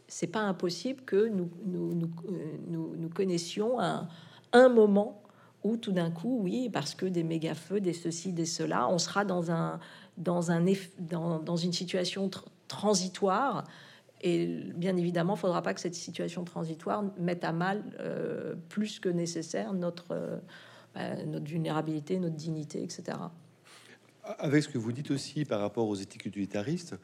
c'est pas impossible que nous, nous, nous, connaissions un, un moment où tout d'un coup, oui, parce que des méga feux, des ceci, des cela, on sera dans un une situation transitoire et bien évidemment, il ne faudra pas que cette situation transitoire mette à mal euh, plus que nécessaire notre, euh, bah, notre vulnérabilité, notre dignité, etc. Avec ce que vous dites aussi par rapport aux éthiques utilitaristes,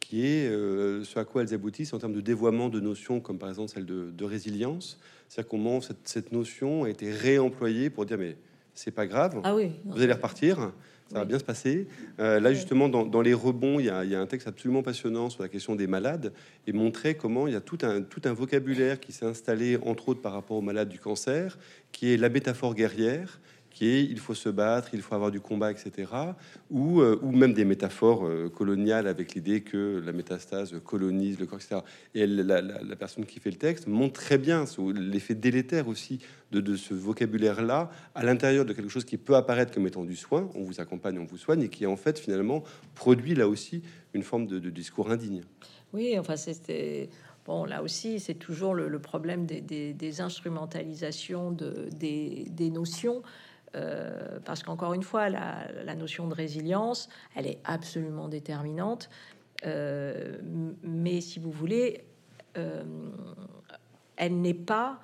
qui est euh, ce à quoi elles aboutissent en termes de dévoiement de notions comme par exemple celle de, résilience, c'est-à-dire comment cette, cette, notion a été réemployée pour dire mais c'est pas grave, ah oui, vous allez repartir, ça va bien se passer. Euh, là, justement, dans, les rebonds, il y, a, un texte absolument passionnant sur la question des malades et montrer comment il y a tout un, tout un vocabulaire qui s'est installé, entre autres par rapport aux malades du cancer, qui est la métaphore guerrière il faut se battre, il faut avoir du combat, etc. Ou, euh, ou même des métaphores euh, coloniales avec l'idée que la métastase colonise le corps, etc. Et la, personne qui fait le texte montre très bien l'effet délétère aussi de, ce vocabulaire-là à l'intérieur de quelque chose qui peut apparaître comme étant du soin, on vous accompagne, on vous soigne, et qui en fait finalement produit là aussi une forme de, discours indigne. Oui, enfin c'était... Bon, là aussi, c'est toujours le, problème des, instrumentalisations de, des, des, notions. Euh, parce qu'encore une fois, la, notion de résilience, elle est absolument déterminante. Euh, mais si vous voulez, euh, elle n'est pas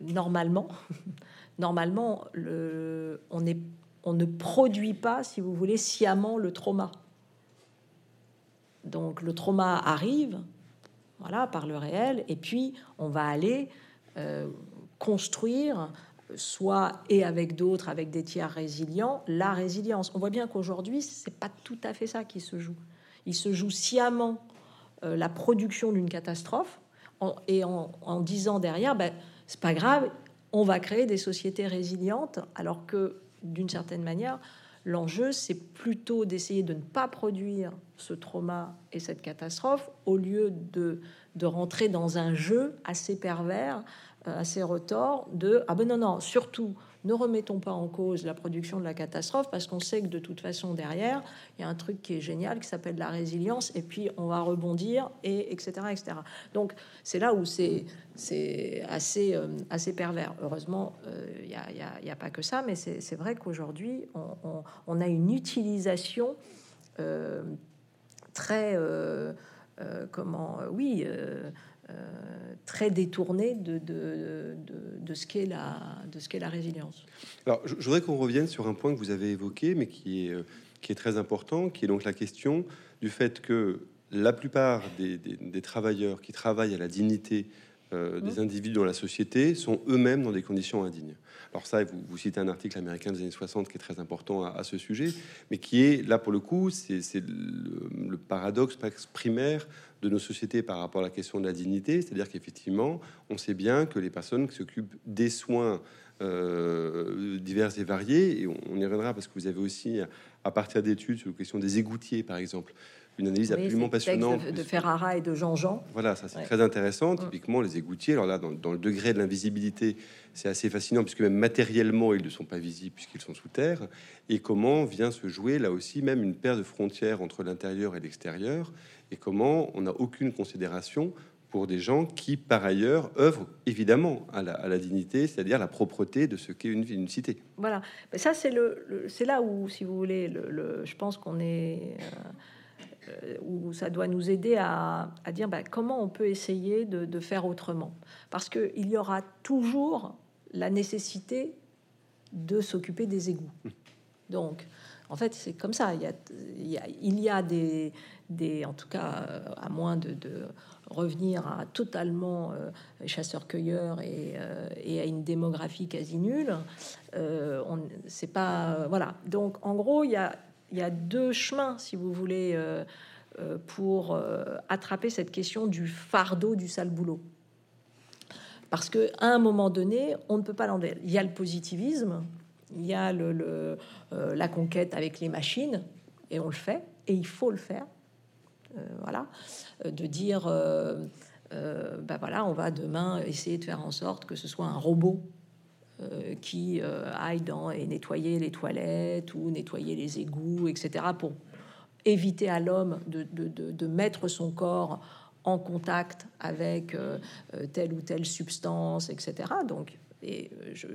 normalement. normalement, le, on, est, on ne produit pas, si vous voulez, sciemment le trauma. Donc le trauma arrive, voilà, par le réel, et puis on va aller construire, soit et avec d'autres, avec des tiers résilients, la résilience. On voit bien qu'aujourd'hui, c'est pas tout à fait ça qui se joue. Il se joue sciemment euh, la production d'une catastrophe et en, disant derrière, ben, c'est pas grave, on va créer des sociétés résilientes, alors que d'une certaine manière, l'enjeu, c'est plutôt d'essayer de ne pas produire ce trauma et cette catastrophe au lieu de, de rentrer dans un jeu assez pervers euh, assez retors de ah ben non non surtout ne remettons pas en cause la production de la catastrophe parce qu'on sait que de toute façon derrière il y a un truc qui est génial qui s'appelle la résilience et puis on va rebondir et etc etc donc c'est là où c'est c'est assez euh, assez pervers. Heureusement euh, il n'y a, y a, pas que ça mais c'est vrai qu'aujourd'hui on, on, a une utilisation très comment oui euh, très détourné de, de, de, ce qu'est la, de ce qu'est la résilience. Alors, je, voudrais qu'on revienne sur un point que vous avez évoqué, mais qui est, euh, qui est très important, qui est donc la question du fait que la plupart des, des, travailleurs qui travaillent à la dignité euh, des mmh. individus dans la société sont eux-mêmes dans des conditions indignes. Alors ça, vous, vous, citez un article américain des années 60 qui est très important à, ce sujet, mais qui est là pour le coup, c'est le, le, paradoxe primaire de nos sociétés par rapport à la question de la dignité. C'est-à-dire qu'effectivement, on sait bien que les personnes qui s'occupent des soins euh, divers et variés, et on, y reviendra parce que vous avez aussi, à partir d'études sur la question des égoutiers, par exemple, une analyse absolument passionnante de, Ferrara et de Jean-Jean. Voilà, ça c'est très intéressant. Mm. Typiquement, les égoutiers, alors là, dans, le degré de l'invisibilité, c'est assez fascinant puisque même matériellement, ils ne sont pas visibles puisqu'ils sont sous terre. Et comment vient se jouer là aussi même une paire de frontières entre l'intérieur et l'extérieur, et comment on n'a aucune considération pour des gens qui, par ailleurs, œuvrent évidemment à la, dignité, c'est-à-dire la propreté de ce qu'est une, une cité. Voilà, ça c'est le, c'est là où, si vous voulez, le, je pense qu'on est euh, où ça doit nous aider à, dire bah, comment on peut essayer de, faire autrement. Parce qu'il y aura toujours la nécessité de s'occuper des égouts. Donc, en fait, c'est comme ça. Il y a, il y a, des, des, en tout cas, à moins de, revenir à totalement euh, chasseurs-cueilleurs et, euh, et, à une démographie quasi nulle, on c'est pas voilà. Donc, en gros, il y a il y a deux chemins, si vous voulez, euh, euh, pour euh, attraper cette question du fardeau du sale boulot. Parce que à un moment donné, on ne peut pas l'enlever. Il y a le positivisme, il y a le, la conquête avec les machines, et on le fait, et il faut le faire. voilà, de dire, ben voilà, on va demain essayer de faire en sorte que ce soit un robot euh, qui euh, aille dans et nettoyer les toilettes ou nettoyer les égouts, etc., pour éviter à l'homme de, de, de, mettre son corps en contact avec euh, telle ou telle substance, etc. Donc, et je,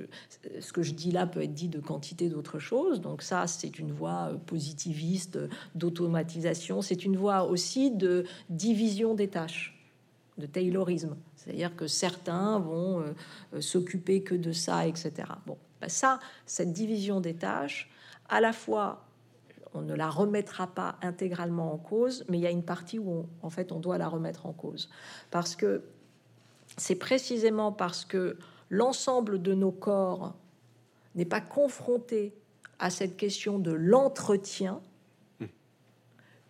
ce que je dis là peut être dit de quantité d'autres choses. Donc ça, c'est une voie positiviste d'automatisation. C'est une voie aussi de division des tâches, de taylorisme. C'est-à-dire que certains vont euh, euh, s'occuper que de ça, etc. Bon, ben ça, cette division des tâches, à la fois, on ne la remettra pas intégralement en cause, mais il y a une partie où, en fait, on doit la remettre en cause. Parce que c'est précisément parce que l'ensemble de nos corps n'est pas confronté à cette question de l'entretien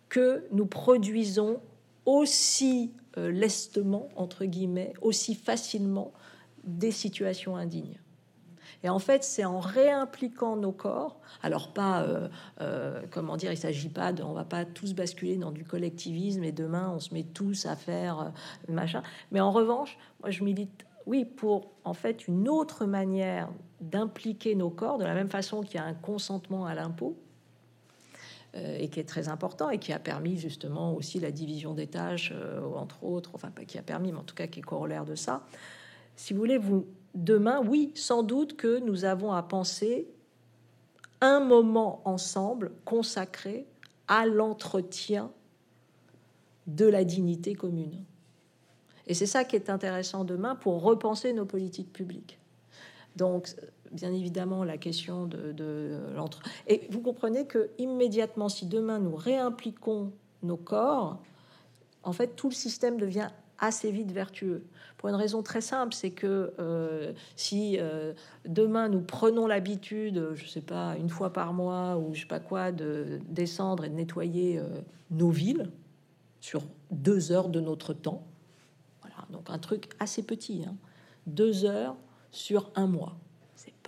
que nous produisons aussi euh, lestement, entre guillemets, aussi facilement des situations indignes. Et en fait, c'est en réimpliquant nos corps, alors pas, euh, euh, comment dire, il s'agit pas de, on va pas tous basculer dans du collectivisme et demain on se met tous à faire machin. Mais en revanche, moi je milite, oui, pour en fait une autre manière d'impliquer nos corps, de la même façon qu'il y a un consentement à l'impôt, et qui est très important et qui a permis justement aussi la division des tâches, euh, entre autres, enfin pas qui a permis, mais en tout cas qui est corollaire de ça. Si vous voulez, vous demain, oui, sans doute que nous avons à penser un moment ensemble consacré à l'entretien de la dignité commune. Et c'est ça qui est intéressant demain pour repenser nos politiques publiques. Donc, bien évidemment la question de, l'entre. Et vous comprenez que immédiatement, si demain nous réimpliquons nos corps, en fait, tout le système devient assez vite vertueux. Pour une raison très simple, c'est que euh, si euh, demain nous prenons l'habitude, je sais pas, une fois par mois ou je sais pas quoi, de descendre et de nettoyer euh, nos villes sur deux heures de notre temps, voilà, donc un truc assez petit, hein, deux heures sur un mois.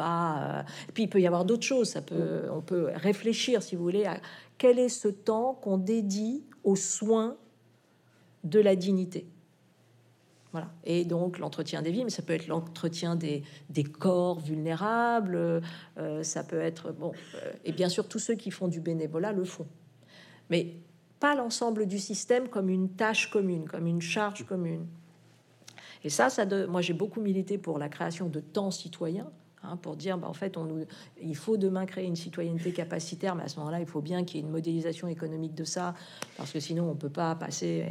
Euh, et puis il peut y avoir d'autres choses. Ça peut, on peut réfléchir, si vous voulez, à quel est ce temps qu'on dédie aux soins de la dignité. Voilà. Et donc l'entretien des vies, mais ça peut être l'entretien des, des, corps vulnérables, euh, ça peut être bon, euh, et bien sûr tous ceux qui font du bénévolat le font, mais pas l'ensemble du système comme une tâche commune, comme une charge commune. Et ça, ça de, moi j'ai beaucoup milité pour la création de temps citoyens, Hein, pour dire, bah, en fait, on nous, il faut demain créer une citoyenneté capacitaire, mais à ce moment-là, il faut bien qu'il y ait une modélisation économique de ça, parce que sinon, on peut pas passer.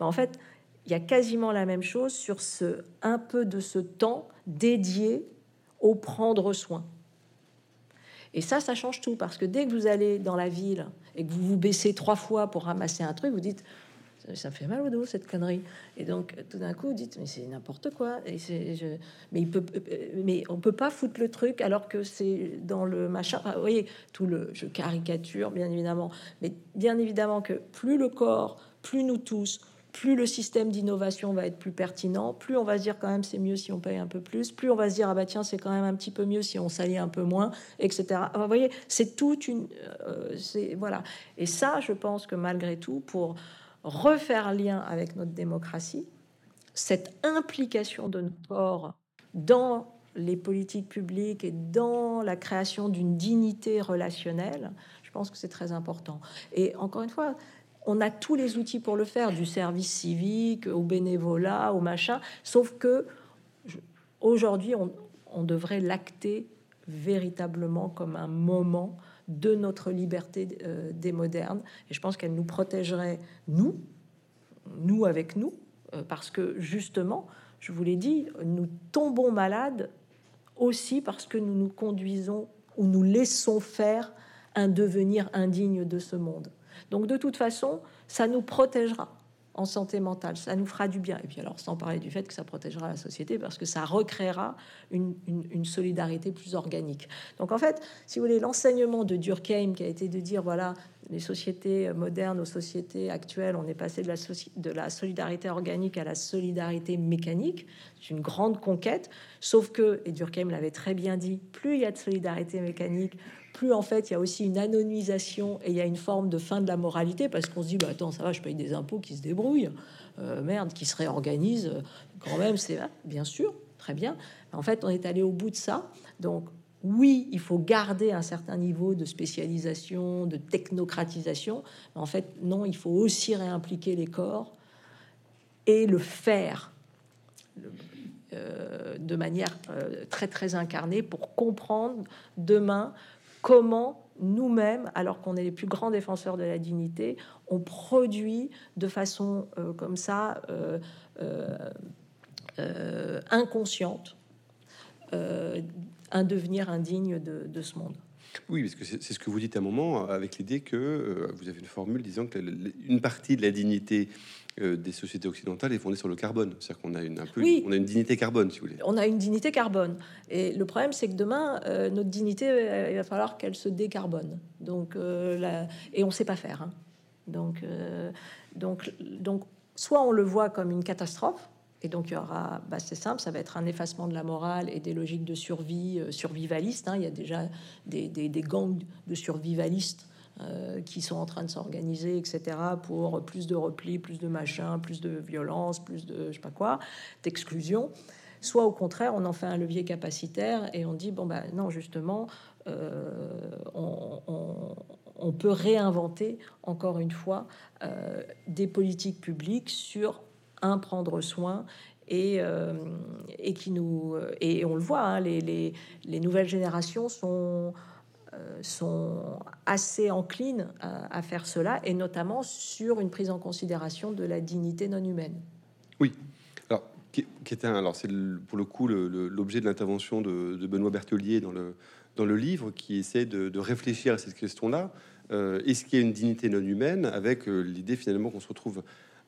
En fait, il y a quasiment la même chose sur ce un peu de ce temps dédié au prendre soin. Et ça, ça change tout, parce que dès que vous allez dans la ville et que vous vous baissez trois fois pour ramasser un truc, vous dites ça fait mal au dos cette connerie. Et donc tout d'un coup, vous dites mais c'est n'importe quoi. Et c'est, mais il peut, mais on peut pas foutre le truc alors que c'est dans le machin. vous voyez tout le, je caricature bien évidemment, mais bien évidemment que plus le corps, plus nous tous, plus le système d'innovation va être plus pertinent, plus on va se dire quand même c'est mieux si on paye un peu plus, plus on va se dire ah bah tiens c'est quand même un petit peu mieux si on s'allie un peu moins, etc. vous voyez, c'est toute une, euh, c'est voilà. Et ça, je pense que malgré tout, pour refaire lien avec notre démocratie, cette implication de notre corps dans les politiques publiques et dans la création d'une dignité relationnelle, je pense que c'est très important. Et encore une fois, on a tous les outils pour le faire, du service civique au bénévolat, au machin, sauf que aujourd'hui, on, devrait l'acter véritablement comme un moment de notre liberté euh, des modernes. Et je pense qu'elle nous protégerait, nous, nous avec nous, euh, parce que justement, je vous l'ai dit, nous tombons malades aussi parce que nous nous conduisons ou nous laissons faire un devenir indigne de ce monde. Donc de toute façon, ça nous protégera en santé mentale, ça nous fera du bien. Et puis alors, sans parler du fait que ça protégera la société, parce que ça recréera une, solidarité plus organique. Donc en fait, si vous voulez, l'enseignement de Durkheim, qui a été de dire, voilà, les sociétés modernes aux sociétés actuelles, on est passé de la, de la solidarité organique à la solidarité mécanique, c'est une grande conquête, sauf que, et Durkheim l'avait très bien dit, plus il y a de solidarité mécanique, plus en fait il y a aussi une anonymisation et il y a une forme de fin de la moralité parce qu'on se dit bah attends ça va je paye des impôts qui se débrouillent. Euh, merde qui se réorganisent quand même c'est bien sûr très bien. En fait on est allé au bout de ça. Donc oui, il faut garder un certain niveau de spécialisation, de technocratisation. Mais en fait, non, il faut aussi réimpliquer les corps et le faire euh, de manière euh, très très incarnée pour comprendre demain comment nous-mêmes, alors qu'on est les plus grands défenseurs de la dignité, on produit de façon euh, comme ça euh, euh, inconsciente un devenir indigne de, ce monde. Oui, parce que c'est ce que vous dites à un moment, avec l'idée que vous avez une formule disant que une partie de la dignité euh, des sociétés occidentales est fondée sur le carbone. C'est-à-dire qu'on a une, un peu, on a une dignité carbone, si vous voulez. On a une dignité carbone. Et le problème, c'est que demain, euh, notre dignité, euh, il va falloir qu'elle se décarbone. Donc, et on ne sait pas faire. Hein. Donc, donc, donc, soit on le voit comme une catastrophe, et donc il y aura, bah, c'est simple, ça va être un effacement de la morale et des logiques de survie survivalistes. Hein. Il y a déjà des, des, des gangs de survivalistes euh, qui sont en train de s'organiser, etc., pour plus de repli, plus de machin, plus de violence, plus de je sais pas quoi, d'exclusion. Soit au contraire, on en fait un levier capacitaire et on dit bon ben non justement, euh, on, peut réinventer encore une fois euh, des politiques publiques sur un prendre soin et, et qui nous et on le voit, hein, les, les, les nouvelles générations sont sont assez enclines à, faire cela, et notamment sur une prise en considération de la dignité non humaine. Oui. Alors, qui, était un, alors c'est pour le coup l'objet de l'intervention de, Benoît Berthelier dans le, dans le livre, qui essaie de, réfléchir à cette question-là. Euh, est-ce qu'il y a une dignité non humaine avec euh, l'idée finalement qu'on se retrouve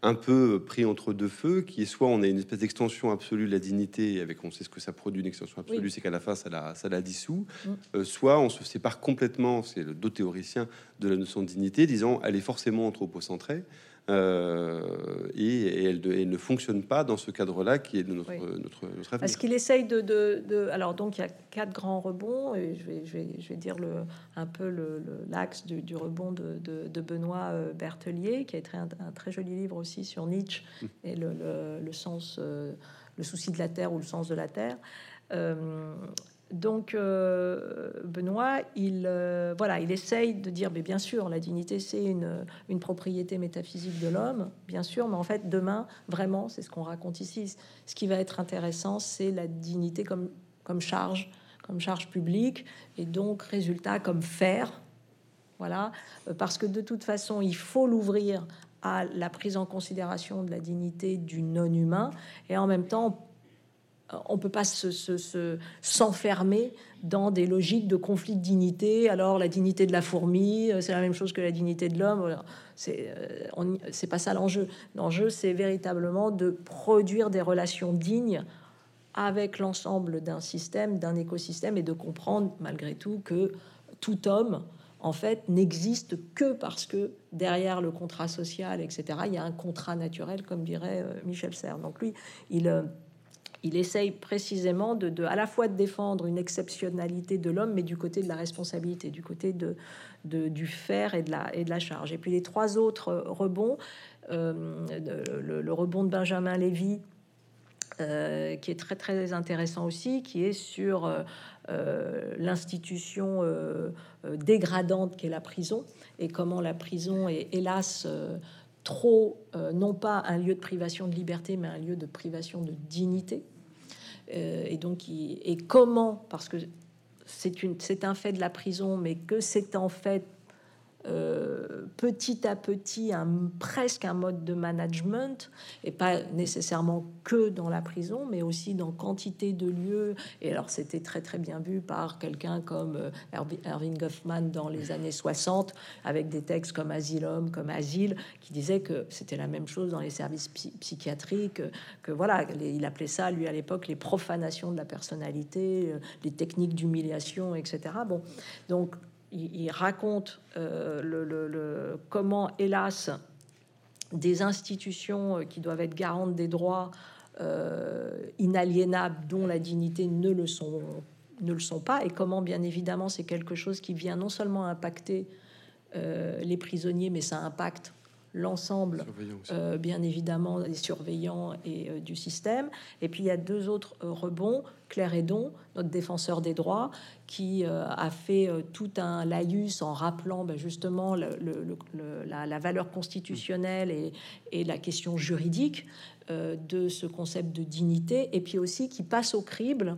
un peu pris entre deux feux, qui est soit on a une espèce d'extension absolue de la dignité, avec on sait ce que ça produit une extension absolue, c'est qu'à la fin ça la, ça la dissout, mm. euh, soit on se sépare complètement, c'est le dos théoricien de la notion de dignité, disant elle est forcément anthropocentrée, euh, et, elle, ne fonctionne pas dans ce cadre-là qui est de notre, notre, notre Parce qu'il essaye de, de, Alors, donc, il y a quatre grands rebonds, et je vais, je vais, je vais dire le, un peu l'axe du, du, rebond de, de, Benoît euh, Berthelier, qui a écrit un, très joli livre aussi sur Nietzsche et le, le, sens, euh, le souci de la terre ou le sens de la terre. Donc euh, Benoît, il euh, voilà, il essaye de dire, mais bien sûr, la dignité c'est une, une, propriété métaphysique de l'homme, bien sûr, mais en fait demain, vraiment, c'est ce qu'on raconte ici. Ce qui va être intéressant, c'est la dignité comme comme charge, comme charge publique, et donc résultat comme faire, voilà, euh, parce que de toute façon, il faut l'ouvrir à la prise en considération de la dignité du non-humain, et en même temps on peut pas s'enfermer dans des logiques de conflit de dignité. Alors la dignité de la fourmi, euh, c'est la même chose que la dignité de l'homme. C'est euh, c'est pas ça l'enjeu. L'enjeu, c'est véritablement de produire des relations dignes avec l'ensemble d'un système, d'un écosystème, et de comprendre malgré tout que tout homme en fait, n'existe que parce que derrière le contrat social, etc., il y a un contrat naturel, comme dirait euh, Michel Serres. Donc lui, il, euh, il essaye précisément de, à la fois de défendre une exceptionnalité de l'homme, mais du côté de la responsabilité, du côté de, du faire et de, la, et de la charge. Et puis les trois autres rebonds, euh, le, rebond de Benjamin Lévy, qui est très très intéressant aussi, qui est sur euh, l'institution euh, euh, dégradante qu'est la prison et comment la prison est hélas trop, non pas un lieu de privation de liberté, mais un lieu de privation de dignité. et donc, et comment, parce que c'est un fait de la prison, mais que c'est en fait euh, petit à petit un, presque un mode de management, et pas nécessairement que dans la prison, mais aussi dans quantité de lieux. Et alors c'était très très bien vu par quelqu'un comme euh, Erving Goffman dans les années 60, avec des textes comme Asylum, comme Asile, qui disait que c'était la même chose dans les services psychiatriques, que, voilà, il appelait ça lui à l'époque les profanations de la personnalité, euh, les techniques d'humiliation, etc. Bon, donc il, raconte euh, le, comment, hélas, des institutions euh, qui doivent être garantes des droits euh, inaliénables, dont la dignité, ne le sont, ne le sont pas, et comment, bien évidemment, c'est quelque chose qui vient non seulement impacter les prisonniers, mais ça impacte l'ensemble, euh, bien évidemment, des surveillants et euh, du système. Et puis il y a deux autres euh, rebonds. Claire Edon, notre défenseur des droits, qui a fait tout un laïus en rappelant ben, justement la, valeur constitutionnelle et, et, la question juridique de ce concept de dignité, et puis aussi qui passe au crible,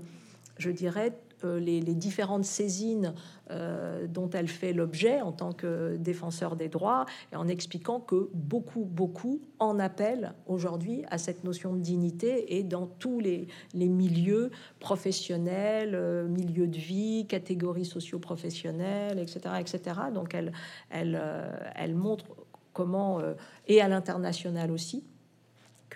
je dirais, euh, les, différentes saisines euh, dont elle fait l'objet en tant que défenseur des droits, et en expliquant que beaucoup, beaucoup en appellent aujourd'hui à cette notion de dignité et dans tous les, milieux professionnels, euh, milieux de vie, catégories socio-professionnelles, etc., etc. Donc elle, montre comment, et à l'international aussi,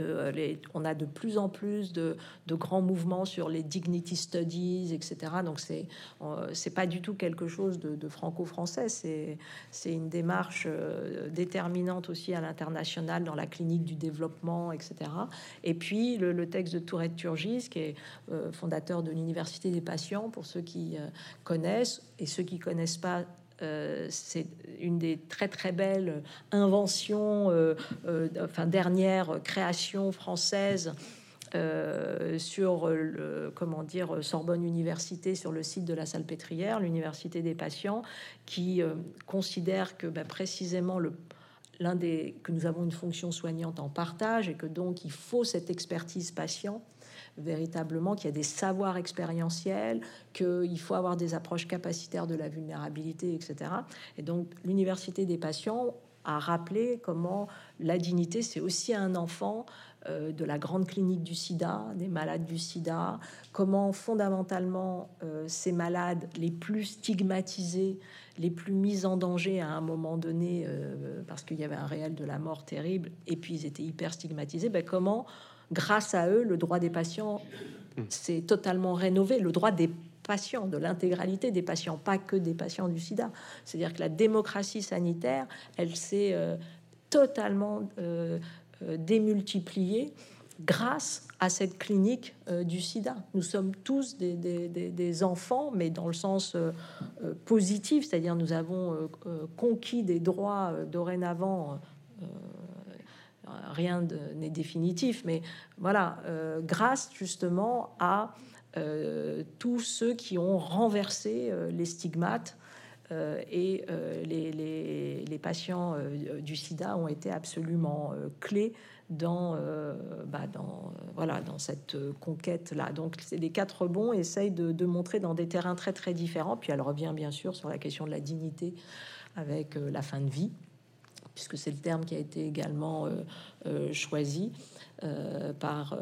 euh, les, on a de plus en plus de, grands mouvements sur les dignity studies, etc. Donc c'est euh, c'est pas du tout quelque chose de, franco-français. C'est c'est une démarche euh, déterminante aussi à l'international dans la clinique du développement, etc. Et puis le, texte de Tourette Turgis, qui est fondateur de l'université des patients, pour ceux qui connaissent et ceux qui connaissent pas euh, c'est une des très très belles inventions, euh, euh, enfin dernière création française sur le, comment dire Sorbonne Université sur le site de la Salpêtrière, l'université des patients, qui considère que bah, précisément le l'un des que nous avons une fonction soignante en partage et que donc il faut cette expertise patient véritablement qu'il y a des savoirs expérientiels, qu'il faut avoir des approches capacitaires de la vulnérabilité, etc. Et donc l'université des patients a rappelé comment la dignité, c'est aussi un enfant euh, de la grande clinique du sida, des malades du sida, comment fondamentalement euh, ces malades les plus stigmatisés, les plus mis en danger à un moment donné, euh, parce qu'il y avait un réel de la mort terrible, et puis ils étaient hyper stigmatisés, ben comment grâce à eux, le droit des patients s'est totalement rénové, le droit des patients, de l'intégralité des patients, pas que des patients du sida. C'est-à-dire que la démocratie sanitaire, elle s'est euh, totalement euh, euh, démultipliée grâce à cette clinique du sida. Nous sommes tous des, enfants, mais dans le sens positif, c'est-à-dire nous avons conquis des droits dorénavant rien n'est définitif, mais voilà, euh, grâce justement à euh, tous ceux qui ont renversé euh, les stigmates et les, patients du sida ont été absolument clés dans, bah, dans, voilà, dans cette conquête-là. Donc les quatre bons essayent de, de, montrer dans des terrains très très différents, puis elle revient bien sûr sur la question de la dignité avec la fin de vie puisque c'est le terme qui a été également euh, euh, choisi euh, par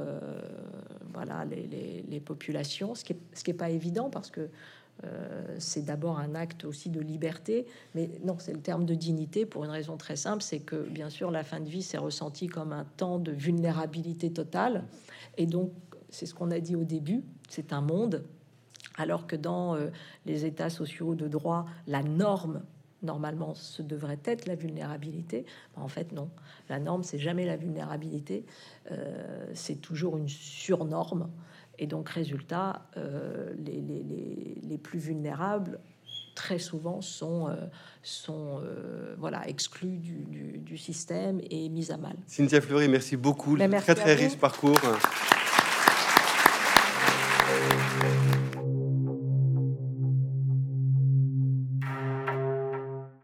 voilà, les, populations, ce qui n'est ce qui est pas évident parce que c'est d'abord un acte aussi de liberté, mais non, c'est le terme de dignité pour une raison très simple, c'est que bien sûr la fin de vie s'est ressentie comme un temps de vulnérabilité totale, et donc c'est ce qu'on a dit au début, c'est un monde, alors que dans les États sociaux de droit, la norme normalement ce devrait être la vulnérabilité. En fait, non. La norme, c'est jamais la vulnérabilité, euh, c'est toujours une surnorme. Et donc, résultat, euh, les, les, les, les, plus vulnérables, très souvent, sont, euh, sont voilà, exclus du, du, du, système et mis à mal. Cynthia Fleury, merci beaucoup. Ben, merci très, très riche parcours.